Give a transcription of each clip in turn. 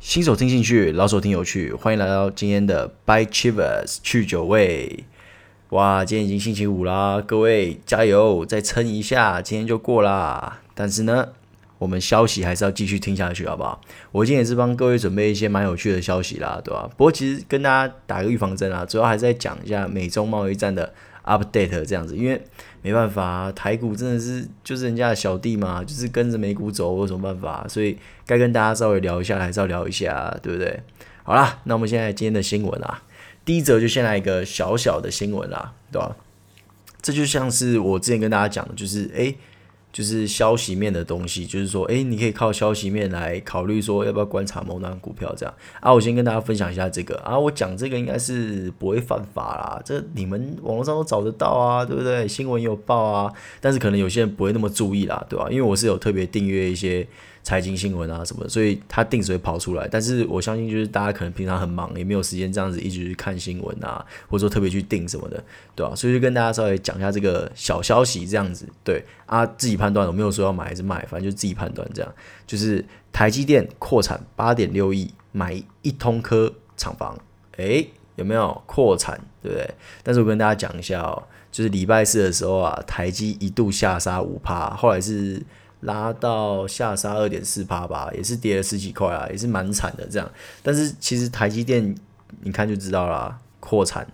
新手听进去，老手听有趣，欢迎来到今天的 By Chivas 去酒味。哇，今天已经星期五啦，各位加油，再撑一下，今天就过啦。但是呢，我们消息还是要继续听下去，好不好？我今天也是帮各位准备一些蛮有趣的消息啦，对吧？不过其实跟大家打个预防针啊，主要还是在讲一下美中贸易战的 update 这样子，因为没办法啊，台股真的是就是人家的小弟嘛，就是跟着美股走，我有什么办法？所以该跟大家稍微聊一下，还是要聊一下，对不对？好啦，那我们现在今天的新闻啊，第一则就先来一个小小的新闻啦，对吧？这就像是我之前跟大家讲的，就是诶。就是消息面的东西，就是说，诶，你可以靠消息面来考虑说要不要观察某档股票这样啊。我先跟大家分享一下这个啊，我讲这个应该是不会犯法啦，这你们网络上都找得到啊，对不对？新闻有报啊，但是可能有些人不会那么注意啦，对吧？因为我是有特别订阅一些。财经新闻啊什么，所以它定时会跑出来。但是我相信，就是大家可能平常很忙，也没有时间这样子一直去看新闻啊，或者说特别去订什么的，对吧？所以就跟大家稍微讲一下这个小消息，这样子，对啊，自己判断。我没有说要买还是卖，反正就自己判断这样。就是台积电扩产八点六亿，买一通科厂房，诶，有没有扩产？对不对？但是我跟大家讲一下哦，就是礼拜四的时候啊，台积一度下杀五趴，后来是。拉到下杀二点四趴吧，也是跌了十几块啊，也是蛮惨的这样。但是其实台积电你看就知道啦，扩产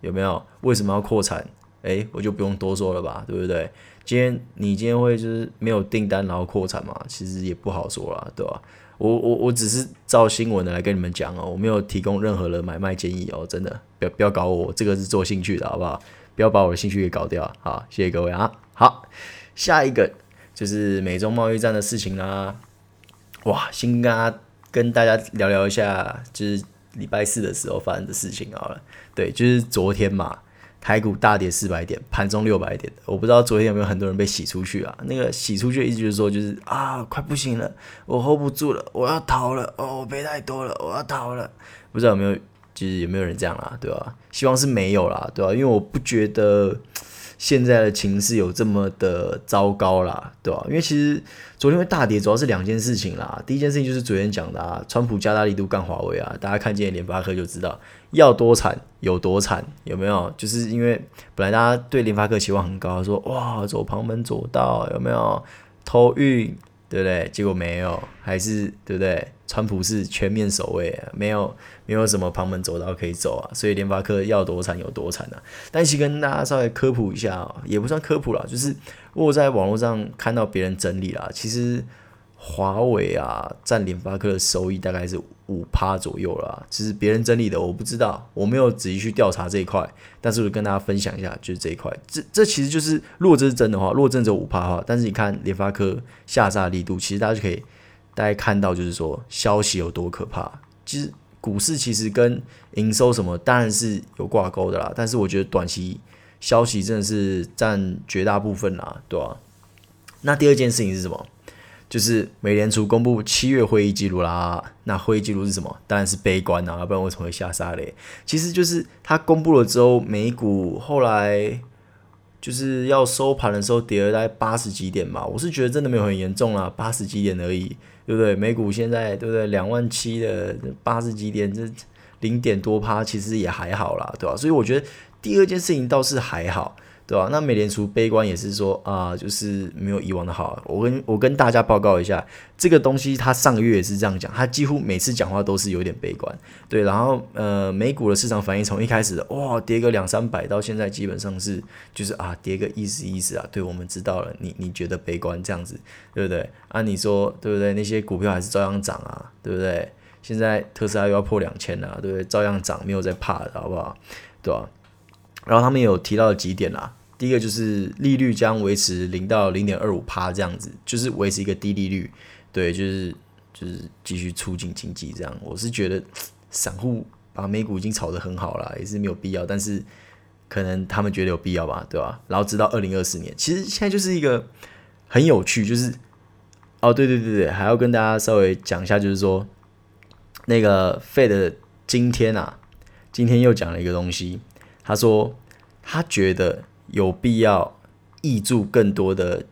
有没有？为什么要扩产？诶、我就不用多说了吧，对不对？今天你今天会就是没有订单然后扩产嘛？其实也不好说啦，对吧？我我我只是照新闻的来跟你们讲哦，我没有提供任何的买卖建议哦，真的不要不要搞我，这个是做兴趣的好不好？不要把我的兴趣给搞掉。好，谢谢各位啊。好，下一个。就是美中贸易战的事情啦，哇，先跟大家跟大家聊聊一下，就是礼拜四的时候发生的事情好了。对，就是昨天嘛，台股大跌四百点，盘中六百点，我不知道昨天有没有很多人被洗出去啊？那个洗出去的意思就是说，就是啊，快不行了，我 hold 不住了，我要逃了，哦，我赔太多了，我要逃了。不知道有没有，就是有没有人这样啦，对吧？希望是没有啦，对吧？因为我不觉得。现在的情势有这么的糟糕啦，对吧？因为其实昨天会大跌，主要是两件事情啦。第一件事情就是昨天讲的啊，川普加大力度干华为啊，大家看见联发科就知道要多惨有多惨，有没有？就是因为本来大家对联发科期望很高，说哇走旁门左道，有没有偷运？对不对？结果没有，还是对不对？川普是全面守卫，没有没有什么旁门左道可以走啊，所以联发科要多惨有多惨啊！但是跟大家稍微科普一下啊，也不算科普啦，就是我在网络上看到别人整理啦，其实。华为啊，占联发科的收益大概是五趴左右啦。其实别人整理的，我不知道，我没有仔细去调查这一块。但是我跟大家分享一下，就是这一块。这这其实就是，如果这是真的话，如果真的五趴的话，但是你看联发科下杀力度，其实大家就可以大家看到，就是说消息有多可怕。其实股市其实跟营收什么当然是有挂钩的啦，但是我觉得短期消息真的是占绝大部分啦，对吧、啊？那第二件事情是什么？就是美联储公布七月会议记录啦，那会议记录是什么？当然是悲观啊，不然为什么会下杀嘞？其实就是它公布了之后，美股后来就是要收盘的时候跌了大概八十几点嘛。我是觉得真的没有很严重啦，八十几点而已，对不对？美股现在对不对？两万七的八十几点，这零点多趴，其实也还好啦，对吧？所以我觉得第二件事情倒是还好。对吧？那美联储悲观也是说啊、就是没有以往的好。我跟我跟大家报告一下，这个东西他上个月也是这样讲，他几乎每次讲话都是有点悲观。对，然后呃，美股的市场反应从一开始哇跌个两三百，到现在基本上是就是啊跌个意思意思啊。对，我们知道了，你你觉得悲观这样子，对不对？啊，你说对不对？那些股票还是照样涨啊，对不对？现在特斯拉又要破两千了，对不对？照样涨，没有在怕的，好不好？对吧？然后他们有提到几点啦，第一个就是利率将维持零到零点二五趴这样子，就是维持一个低利率，对，就是就是继续促进经济这样。我是觉得散户把美股已经炒得很好了，也是没有必要，但是可能他们觉得有必要吧，对吧？然后直到二零二四年，其实现在就是一个很有趣，就是哦，对对对对，还要跟大家稍微讲一下，就是说那个 Fed 今天啊，今天又讲了一个东西。他说，他觉得有必要挹注更多的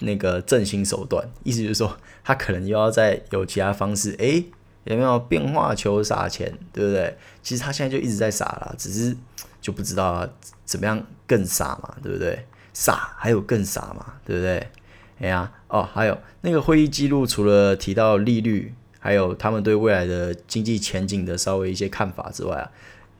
那个振兴手段，意思就是说，他可能又要再有其他方式，诶，有没有变化球撒钱，对不对？其实他现在就一直在撒了，只是就不知道怎么样更撒嘛，对不对？撒还有更撒嘛，对不对？哎呀，哦，还有那个会议记录，除了提到利率，还有他们对未来的经济前景的稍微一些看法之外啊，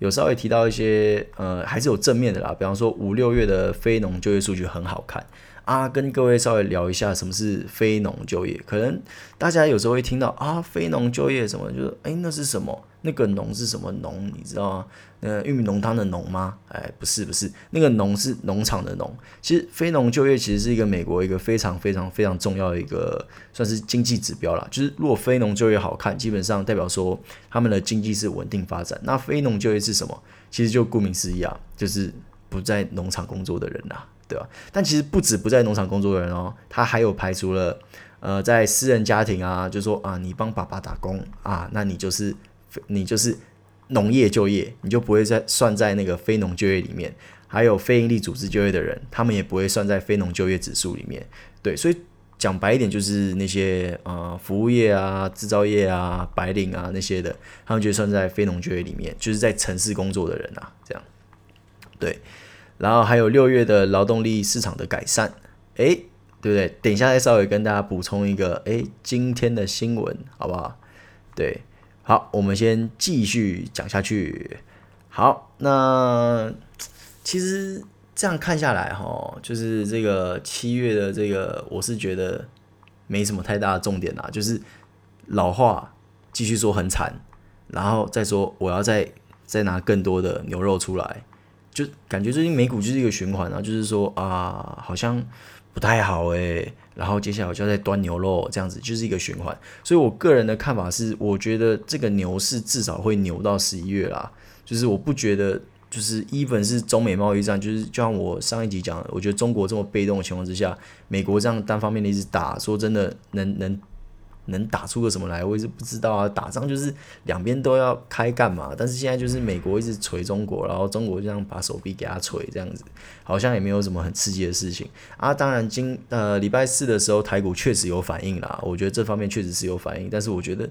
有稍微提到一些呃，还是有正面的啦，比方说五六月的非农就业数据很好看。啊，跟各位稍微聊一下什么是非农就业。可能大家有时候会听到啊，非农就业什么，就是哎，那是什么？那个农是什么农？你知道吗？呃，玉米浓汤的浓吗？哎，不是，不是，那个农是农场的农。其实非农就业其实是一个美国一个非常非常非常重要的一个算是经济指标啦。就是如果非农就业好看，基本上代表说他们的经济是稳定发展。那非农就业是什么？其实就顾名思义啊，就是不在农场工作的人啦。对吧？但其实不止不在农场工作的人哦，他还有排除了，呃，在私人家庭啊，就说啊，你帮爸爸打工啊，那你就是你就是农业就业，你就不会再算在那个非农就业里面。还有非营利组织就业的人，他们也不会算在非农就业指数里面。对，所以讲白一点，就是那些呃服务业啊、制造业啊、白领啊那些的，他们就算在非农就业里面，就是在城市工作的人啊，这样，对。然后还有六月的劳动力市场的改善，诶，对不对？等一下再稍微跟大家补充一个，诶，今天的新闻好不好？对，好，我们先继续讲下去。好，那其实这样看下来，哈，就是这个七月的这个，我是觉得没什么太大的重点啦，就是老话继续说很惨，然后再说我要再再拿更多的牛肉出来。就感觉最近美股就是一个循环啊，就是说啊，好像不太好诶。然后接下来我就要再端牛肉，这样子就是一个循环。所以我个人的看法是，我觉得这个牛市至少会牛到十一月啦。就是我不觉得，就是 even 是中美贸易战，就是就像我上一集讲的，我觉得中国这么被动的情况之下，美国这样单方面的一直打，说真的能能。能打出个什么来，我也是不知道啊。打仗就是两边都要开干嘛，但是现在就是美国一直锤中国，然后中国就这样把手臂给他锤，这样子好像也没有什么很刺激的事情啊。当然今呃礼拜四的时候台股确实有反应啦，我觉得这方面确实是有反应，但是我觉得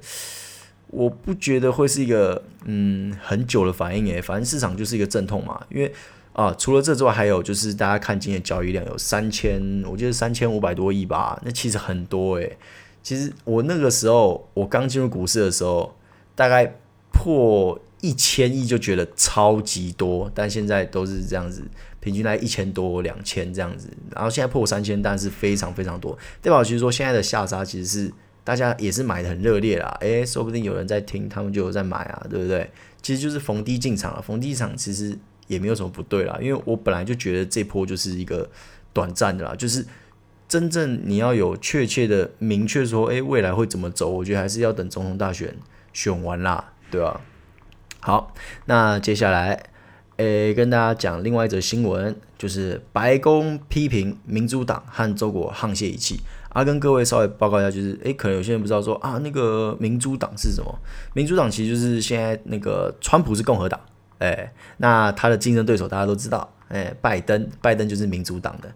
我不觉得会是一个嗯很久的反应诶，反正市场就是一个阵痛嘛。因为啊除了这之外，还有就是大家看今天交易量有三千，我记得三千五百多亿吧，那其实很多诶。其实我那个时候，我刚进入股市的时候，大概破一千亿就觉得超级多，但现在都是这样子，平均在一千多、两千这样子。然后现在破三千，但是非常非常多。代表其实说现在的下杀其实是大家也是买的很热烈啦，诶，说不定有人在听，他们就有在买啊，对不对？其实就是逢低进场了，逢低进场其实也没有什么不对啦，因为我本来就觉得这波就是一个短暂的啦，就是。真正你要有确切的明确说，诶，未来会怎么走？我觉得还是要等总统大选选完啦，对吧？好，那接下来，诶，跟大家讲另外一则新闻，就是白宫批评民主党和中国沆瀣一气。啊，跟各位稍微报告一下，就是，诶，可能有些人不知道说啊，那个民主党是什么？民主党其实就是现在那个川普是共和党，诶，那他的竞争对手大家都知道，诶，拜登，拜登就是民主党的。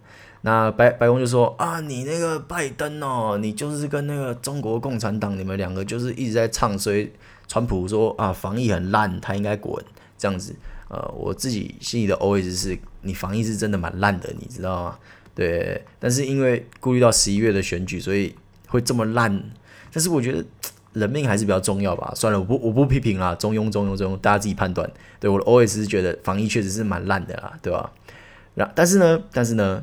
那白白宫就说啊，你那个拜登哦，你就是跟那个中国共产党，你们两个就是一直在唱衰川普说啊，防疫很烂，他应该滚这样子。呃，我自己心里的 OS 是，你防疫是真的蛮烂的，你知道吗？对，但是因为顾虑到十一月的选举，所以会这么烂。但是我觉得人命还是比较重要吧。算了，我不我不批评啦，中庸中庸中庸，大家自己判断。对，我的 OS 是觉得防疫确实是蛮烂的啦，对吧？然但是呢，但是呢。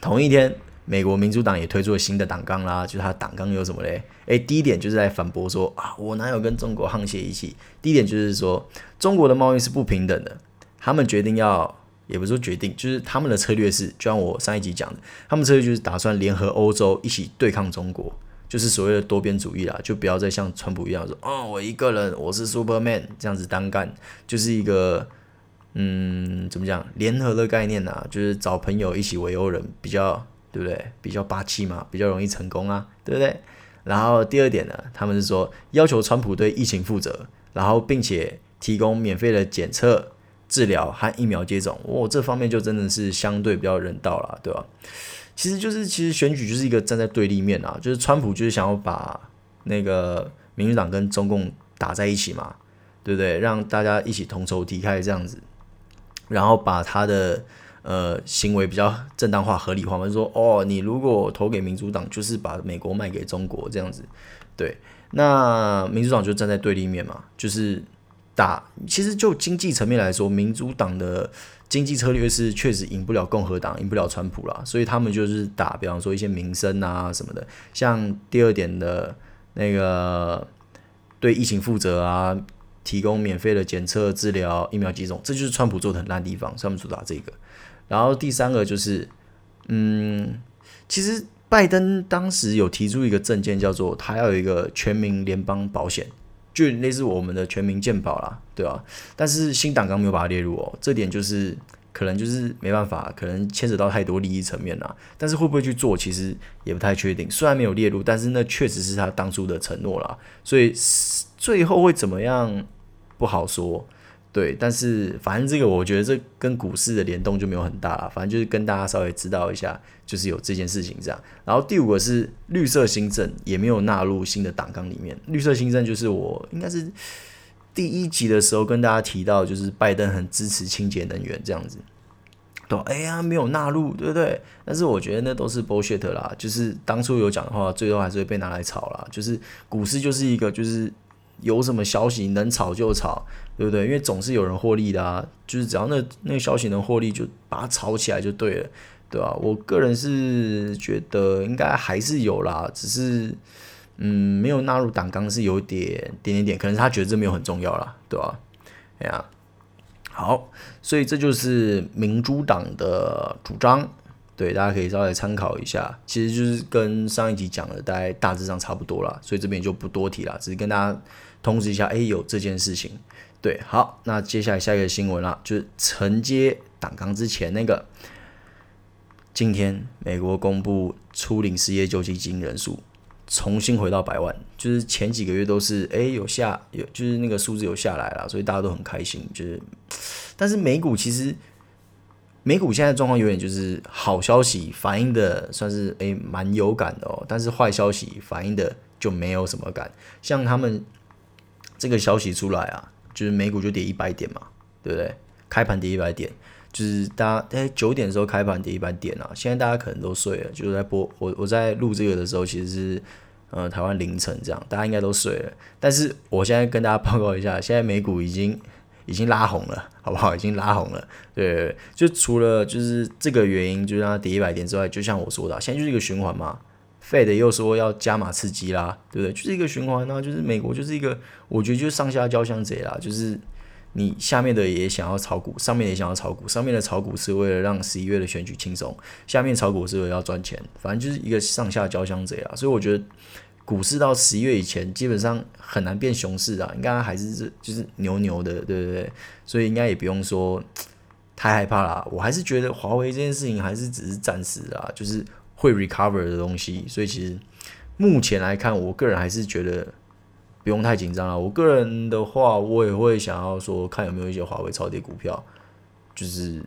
同一天，美国民主党也推出了新的党纲啦，就是他党纲有什么嘞？诶，第一点就是在反驳说啊，我哪有跟中国沆瀣一气？第一点就是说，中国的贸易是不平等的，他们决定要，也不是说决定，就是他们的策略是，就像我上一集讲的，他们策略就是打算联合欧洲一起对抗中国，就是所谓的多边主义啦，就不要再像川普一样说，哦，我一个人我是 Superman 这样子单干，就是一个。嗯，怎么讲？联合的概念呢、就是找朋友一起围殴人，比较对不对？比较霸气嘛，比较容易成功啊，对不对？然后第二点呢，他们是说要求川普对疫情负责，然后并且提供免费的检测、治疗和疫苗接种。哦，这方面就真的是相对比较人道了，对吧？其实就是其实选举就是一个站在对立面啊，就是川普就是想要把那个。民主党跟中共打在一起嘛，对不对？让大家一起同仇敌忾这样子，然后把他的呃行为比较正当化、合理化嘛，就说哦，你如果投给民主党，就是把美国卖给中国这样子，对。那民主党就站在对立面嘛，就是打。其实就经济层面来说，民主党的经济策略是确实赢不了共和党，赢不了川普啦，所以他们就是打，比方说一些民生啊什么的。像第二点的那个对疫情负责啊，提供免费的检测、治疗、疫苗接种，这就是川普做的很烂地方，川普主打这个。然后第三个就是，嗯，其实。拜登当时有提出一个政见，叫做他要有一个全民联邦保险，就类似我们的全民健保啦，对吧？但是新党纲没有把它列入哦，这点就是可能就是没办法，可能牵扯到太多利益层面了。但是会不会去做，其实也不太确定。虽然没有列入，但是那确实是他当初的承诺啦。所以最后会怎么样，不好说。对，但是反正这个我觉得这跟股市的联动就没有很大了，反正就是跟大家稍微知道一下，就是有这件事情这样。然后第五个是绿色新政，也没有纳入新的党纲里面。绿色新政就是我应该是第一集的时候跟大家提到，就是拜登很支持清洁能源这样子。对，哎呀，没有纳入，对不对？但是我觉得那都是 bullshit 啦，就是当初有讲的话，最后还是会被拿来炒啦。就是股市就是一个就是。有什么消息能炒就炒，对不对？因为总是有人获利的啊，就是只要那那个消息能获利，就把它炒起来就对了，对吧？我个人是觉得应该还是有啦，只是嗯，没有纳入党纲是有点点点点，可能他觉得这没有很重要啦，对吧？哎呀，好，所以这就是民主党的主张。对，大家可以稍微参考一下，其实就是跟上一集讲的大概大致上差不多啦，所以这边就不多提了，只是跟大家通知一下，哎，有这件事情。对，好，那接下来下一个新闻啦，就是承接党纲之前那个，今天美国公布初领失业救济金人数重新回到百万，就是前几个月都是哎有下有，就是那个数字有下来了，所以大家都很开心，就是，但是美股其实。美股现在状况有点就是好消息反映的算是诶蛮有感的哦，但是坏消息反映的就没有什么感。像他们这个消息出来啊，就是美股就跌一百点嘛，对不对？开盘跌一百点，就是大家诶九点的时候开盘跌一百点啊，现在大家可能都睡了，就是在播我我在录这个的时候，其实是呃台湾凌晨这样，大家应该都睡了。但是我现在跟大家报告一下，现在美股已经。已经拉红了，好不好？已经拉红了。对，就除了就是这个原因，就让它跌一百点之外，就像我说的，现在就是一个循环嘛。Fed 又说要加码刺激啦，对不对？就是一个循环呢，就是美国就是一个，我觉得就是上下交相贼啦，就是你下面的也想要炒股，上面也想要炒股，上面的炒股是为了让十一月的选举轻松，下面炒股是为了要赚钱，反正就是一个上下交相贼啊。所以我觉得。股市到十一月以前，基本上很难变熊市啊，应该还是就是牛牛的，对不对？所以应该也不用说太害怕啦。我还是觉得华为这件事情还是只是暂时啊，就是会 recover 的东西。所以其实目前来看，我个人还是觉得不用太紧张了。我个人的话，我也会想要说，看有没有一些华为超跌股票，就是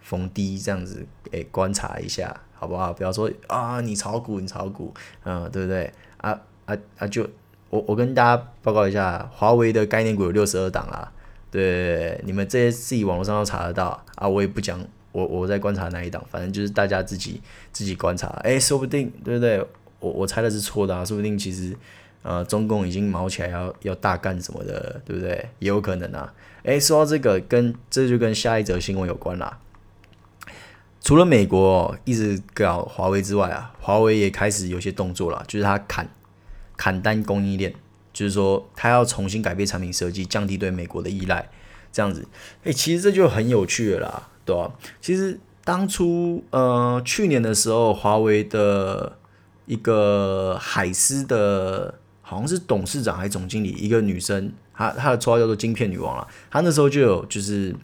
逢低这样子，诶，观察一下，好不好？不要说啊，你炒股，你炒股，嗯，对不对？啊啊啊！就我我跟大家报告一下，华为的概念股有六十二档啦。对，你们这些自己网络上都查得到啊。我也不讲，我我在观察哪一档，反正就是大家自己自己观察。哎，说不定对不对？我我猜的是错的啊，说不定其实呃中共已经毛起来要要大干什么的，对不对？也有可能啊。哎，说到这个，跟这就跟下一则新闻有关啦。除了美国一直搞华为之外啊，华为也开始有些动作了，就是他砍砍单供应链，就是说他要重新改变产品设计，降低对美国的依赖，这样子。诶，其实这就很有趣了啦，对、啊？其实当初呃去年的时候，华为的一个海思的，好像是董事长还是总经理，一个女生，她她的绰号叫做“晶片女王”了，她那时候就有就是。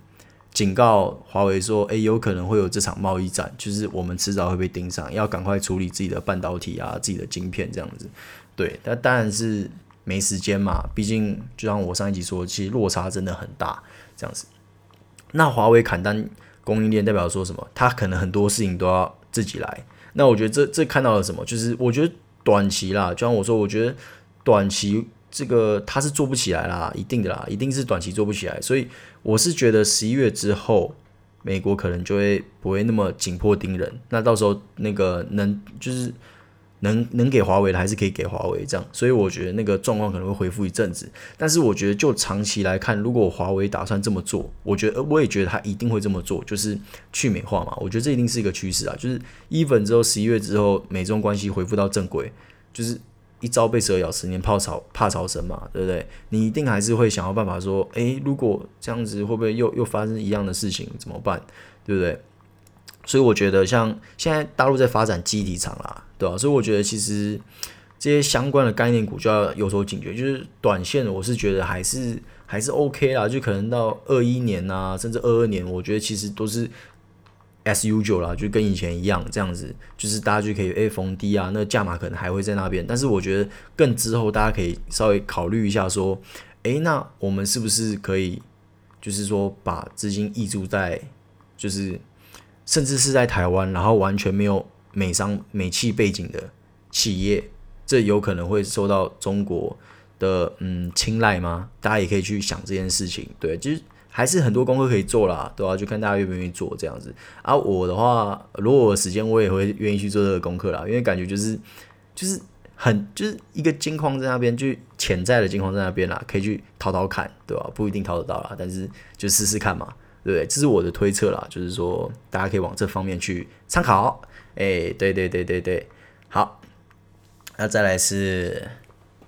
警告华为说：“诶，有可能会有这场贸易战，就是我们迟早会被盯上，要赶快处理自己的半导体啊，自己的晶片这样子。对，但当然是没时间嘛，毕竟就像我上一集说，其实落差真的很大，这样子。那华为砍单供应链代表说什么？他可能很多事情都要自己来。那我觉得这这看到了什么？就是我觉得短期啦，就像我说，我觉得短期这个他是做不起来啦，一定的啦，一定是短期做不起来。所以我是觉得十一月之后，美国可能就会不会那么紧迫盯人。那到时候那个能就是。能能给华为的还是可以给华为这样，所以我觉得那个状况可能会恢复一阵子。但是我觉得就长期来看，如果华为打算这么做，我觉得我也觉得他一定会这么做，就是去美化嘛。我觉得这一定是一个趋势啊，就是 even 之后十一月之后，美中关系恢复到正轨，就是一朝被蛇咬，十年怕草怕草绳嘛，对不对？你一定还是会想要办法说，诶，如果这样子会不会又又发生一样的事情，怎么办？对不对？所以我觉得，像现在大陆在发展记忆体厂啦，对吧？所以我觉得，其实这些相关的概念股就要有所警觉。就是短线，我是觉得还是还是 OK 啦，就可能到二一年啊，甚至二二年，我觉得其实都是 as usual 啦，就跟以前一样这样子。就是大家就可以诶逢低啊，那价码可能还会在那边。但是我觉得更之后，大家可以稍微考虑一下，说，诶，那我们是不是可以，就是说把资金溢注在，就是。甚至是在台湾，然后完全没有美商美企背景的企业，这有可能会受到中国的嗯青睐吗？大家也可以去想这件事情。对，其实还是很多功课可以做啦，对吧？就看大家愿不愿意做这样子。啊、我的话，如果我时间，我也会愿意去做这个功课啦，因为感觉就是就是很就是一个金矿在那边，就潜在的金矿在那边啦，可以去淘淘看，对吧？不一定淘得到啦，但是就试试看嘛。对，这是我的推测啦，就是说大家可以往这方面去参考。哎，对对对对对，好，那再来是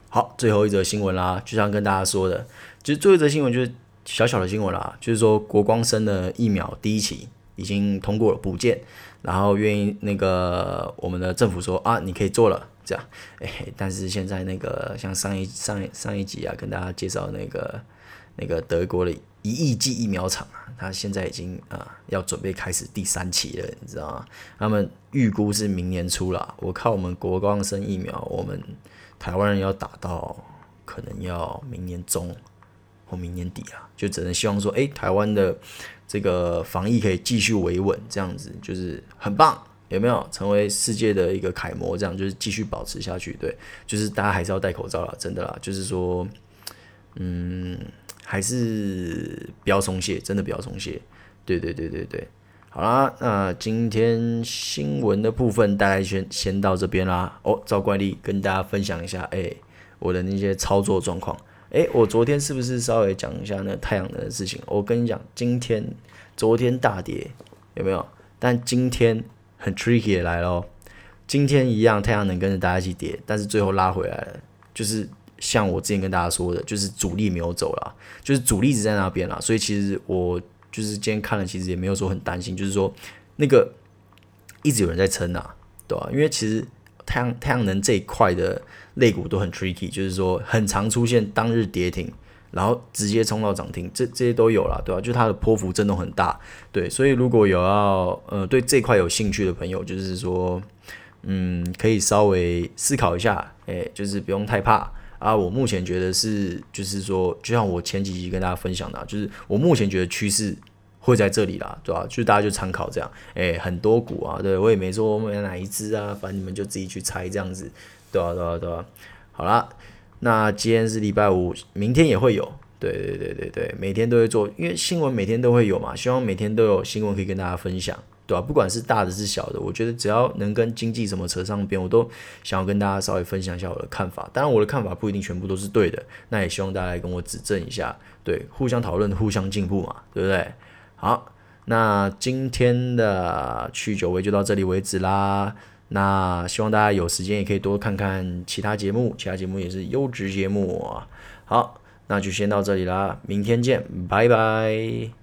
好最后一则新闻啦，就像跟大家说的，其实最后一则新闻就是小小的新闻啦，就是说国光生的疫苗第一期已经通过了补件，然后愿意那个我们的政府说啊，你可以做了这样，哎，但是现在那个像上一上一上一集啊，跟大家介绍那个那个德国的。一亿剂疫苗厂啊，他现在已经啊、要准备开始第三期了，你知道吗？他们预估是明年初啦。我靠，我们国光生疫苗，我们台湾人要打到可能要明年中或明年底啊，就只能希望说，哎，台湾的这个防疫可以继续维稳，这样子就是很棒，有没有？成为世界的一个楷模，这样就是继续保持下去。对，就是大家还是要戴口罩啦，真的啦，就是说，嗯。还是不要松懈，真的不要松懈。对对对对对，好啦，那今天新闻的部分大概先先到这边啦。哦，照惯例跟大家分享一下，哎，我的那些操作状况。哎，我昨天是不是稍微讲一下那太阳能的事情？我跟你讲，今天、昨天大跌有没有？但今天很 tricky 来咯。今天一样，太阳能跟着大家一起跌，但是最后拉回来了，就是。像我之前跟大家说的，就是主力没有走了，就是主力一直在那边了，所以其实我就是今天看了，其实也没有说很担心，就是说那个一直有人在撑啊，对吧？因为其实太阳太阳能这一块的类股都很 tricky，就是说很常出现当日跌停，然后直接冲到涨停，这这些都有了，对吧？就它的波幅震动很大，对，所以如果有要呃对这块有兴趣的朋友，就是说嗯可以稍微思考一下，诶，就是不用太怕。啊，我目前觉得是，就是说，就像我前几集跟大家分享的，就是我目前觉得趋势会在这里啦，对吧、啊？就大家就参考这样，诶，很多股啊，对，我也没说我买哪一只啊，反正你们就自己去猜这样子，对吧、啊？对吧、啊？对吧、啊？好啦，那今天是礼拜五，明天也会有，对对对对对，每天都会做，因为新闻每天都会有嘛，希望每天都有新闻可以跟大家分享。对吧？不管是大的是小的，我觉得只要能跟经济什么扯上边，我都想要跟大家稍微分享一下我的看法。当然，我的看法不一定全部都是对的，那也希望大家来跟我指正一下，对，互相讨论，互相进步嘛，对不对？好，那今天的去九位就到这里为止啦。那希望大家有时间也可以多看看其他节目，其他节目也是优质节目。好，那就先到这里啦，明天见，拜拜。